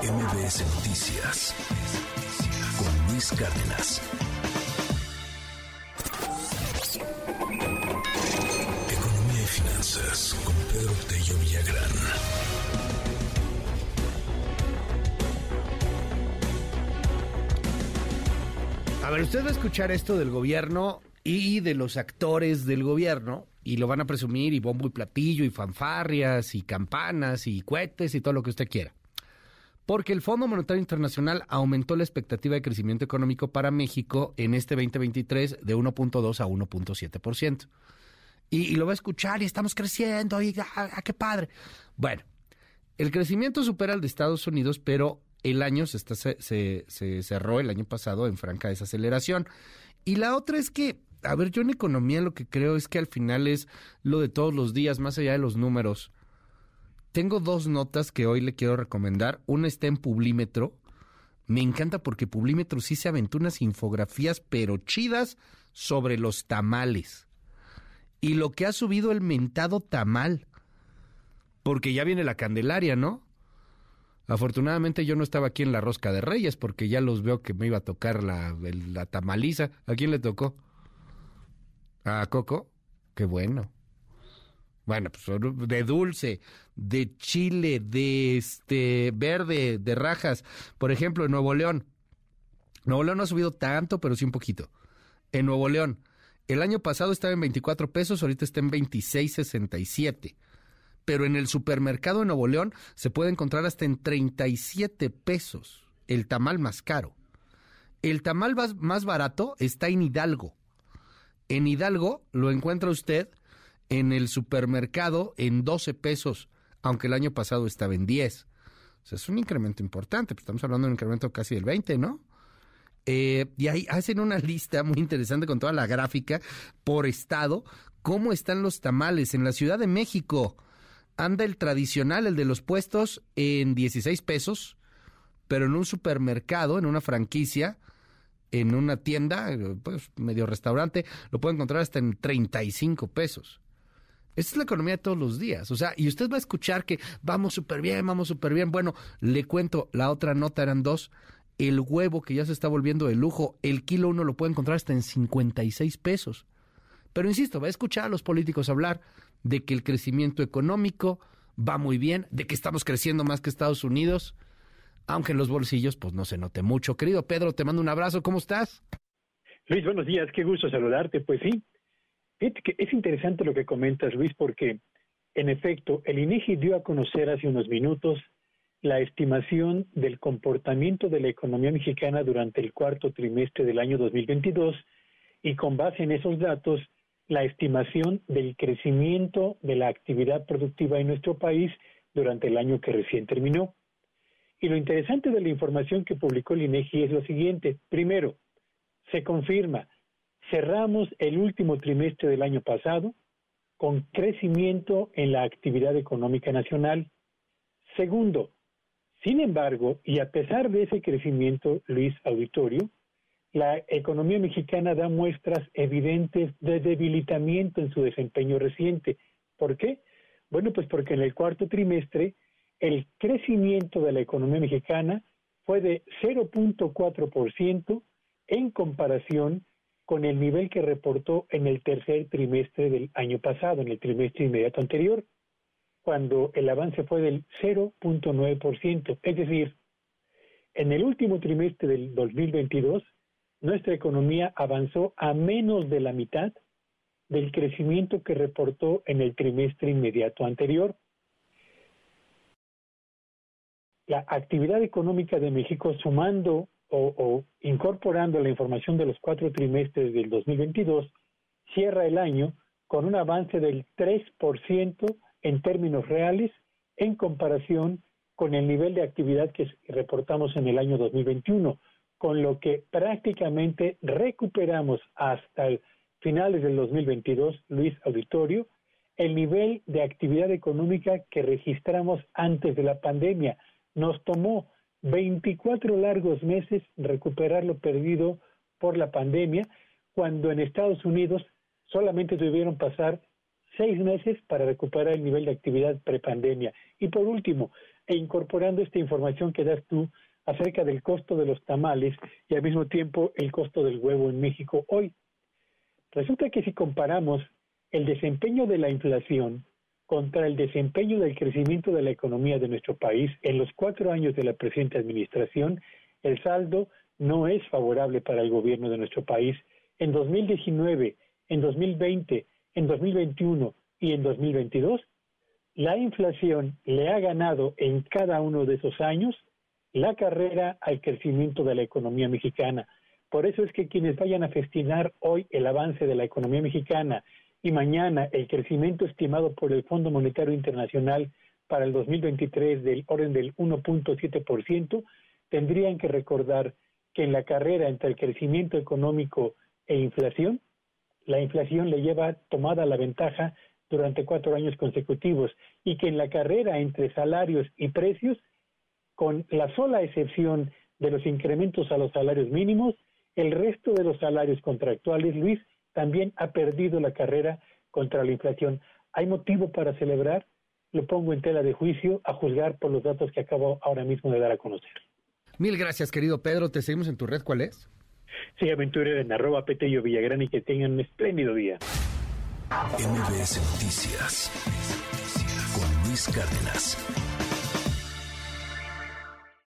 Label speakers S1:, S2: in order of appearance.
S1: MBS Noticias con Luis Cárdenas. Economía y finanzas con Pedro Tello Villagrán.
S2: A ver, usted va a escuchar esto del gobierno y de los actores del gobierno y lo van a presumir y bombo y platillo y fanfarrias y campanas y cohetes y todo lo que usted quiera. Porque el Fondo Monetario Internacional aumentó la expectativa de crecimiento económico para México en este 2023 de 1.2 a 1.7%. Y, y, lo va a escuchar y estamos creciendo y ah, ah, qué padre. Bueno, el crecimiento supera al de Estados Unidos, pero el año se, está, se, se cerró el año pasado en franca desaceleración. Y la otra es que a ver, yo en economía lo que creo es que al final es lo de todos los días, más allá de los números. Tengo dos notas que hoy le quiero recomendar. Una está en Publímetro. Me encanta porque Publímetro sí se aventó unas infografías pero chidas sobre los tamales. Y lo que ha subido el mentado tamal. Porque ya viene la Candelaria, ¿no? Afortunadamente yo no estaba aquí en la Rosca de Reyes porque ya los veo que me iba a tocar la, la tamaliza. ¿A quién le tocó? ¿A Coco? Qué bueno. Bueno, pues de dulce, de chile, de este verde, de rajas. Por ejemplo, en Nuevo León. Nuevo León no ha subido tanto, pero sí un poquito. En Nuevo León, el año pasado estaba en 24 pesos, ahorita está en 26.67. Pero en el supermercado de Nuevo León se puede encontrar hasta en 37 pesos, el tamal más caro. El tamal más barato está en Hidalgo, en Hidalgo lo encuentra usted en el supermercado en 12 pesos, aunque el año pasado estaba en 10. O sea, es un incremento importante, pues estamos hablando de un incremento casi del 20, ¿no? Eh, y ahí hacen una lista muy interesante con toda la gráfica por estado, cómo están los tamales en la Ciudad de México. Anda el tradicional, el de los puestos, en 16 pesos, pero en un supermercado, en una franquicia, en una tienda, pues medio restaurante, lo puede encontrar hasta en 35 pesos. Esta es la economía de todos los días. O sea, y usted va a escuchar que vamos súper bien, vamos súper bien. Bueno, le cuento, la otra nota eran dos. El huevo que ya se está volviendo de lujo, el kilo uno lo puede encontrar hasta en 56 pesos. Pero insisto, va a escuchar a los políticos hablar de que el crecimiento económico va muy bien, de que estamos creciendo más que Estados Unidos aunque en los bolsillos pues no se note mucho. Querido Pedro, te mando un abrazo, ¿cómo estás?
S3: Luis, buenos días, qué gusto saludarte. Pues sí, es interesante lo que comentas, Luis, porque en efecto, el INEGI dio a conocer hace unos minutos la estimación del comportamiento de la economía mexicana durante el cuarto trimestre del año 2022 y con base en esos datos, la estimación del crecimiento de la actividad productiva en nuestro país durante el año que recién terminó. Y lo interesante de la información que publicó el INEGI es lo siguiente. Primero, se confirma, cerramos el último trimestre del año pasado con crecimiento en la actividad económica nacional. Segundo, sin embargo, y a pesar de ese crecimiento, Luis Auditorio, la economía mexicana da muestras evidentes de debilitamiento en su desempeño reciente. ¿Por qué? Bueno, pues porque en el cuarto trimestre el crecimiento de la economía mexicana fue de 0.4% en comparación con el nivel que reportó en el tercer trimestre del año pasado, en el trimestre inmediato anterior, cuando el avance fue del 0.9%. Es decir, en el último trimestre del 2022, nuestra economía avanzó a menos de la mitad del crecimiento que reportó en el trimestre inmediato anterior. La actividad económica de México sumando o, incorporando la información de los cuatro trimestres del 2022 cierra el año con un avance del 3% en términos reales en comparación con el nivel de actividad que reportamos en el año 2021, con lo que prácticamente recuperamos hasta el finales del 2022, Luis Auditorio, el nivel de actividad económica que registramos antes de la pandemia, nos tomó 24 largos meses recuperar lo perdido por la pandemia, cuando en Estados Unidos solamente tuvieron pasar seis meses para recuperar el nivel de actividad prepandemia. Y por último, e incorporando esta información que das tú acerca del costo de los tamales y al mismo tiempo el costo del huevo en México hoy. Resulta que si comparamos el desempeño de la inflación contra el desempeño del crecimiento de la economía de nuestro país en los cuatro años de la presente administración, el saldo no es favorable para el gobierno de nuestro país. En 2019, en 2020, en 2021 y en 2022, la inflación le ha ganado en cada uno de esos años la carrera al crecimiento de la economía mexicana. Por eso es que quienes vayan a festinar hoy el avance de la economía mexicana y mañana el crecimiento estimado por el Fondo Monetario Internacional para el 2023 del orden del 1.7%, tendrían que recordar que en la carrera entre el crecimiento económico e inflación, la inflación le lleva tomada la ventaja durante cuatro años consecutivos y que en la carrera entre salarios y precios, con la sola excepción de los incrementos a los salarios mínimos, el resto de los salarios contractuales, Luis, también ha perdido la carrera contra la inflación. ¿Hay motivo para celebrar? Lo pongo en tela de juicio a juzgar por los datos que acabo ahora mismo de dar a conocer.
S2: Mil gracias, querido Pedro. Te seguimos en tu red. ¿Cuál es?
S3: Sí, aventurero en arroba Petello Villagrán y que tengan un espléndido día.
S1: MBS Noticias con Luis Cárdenas.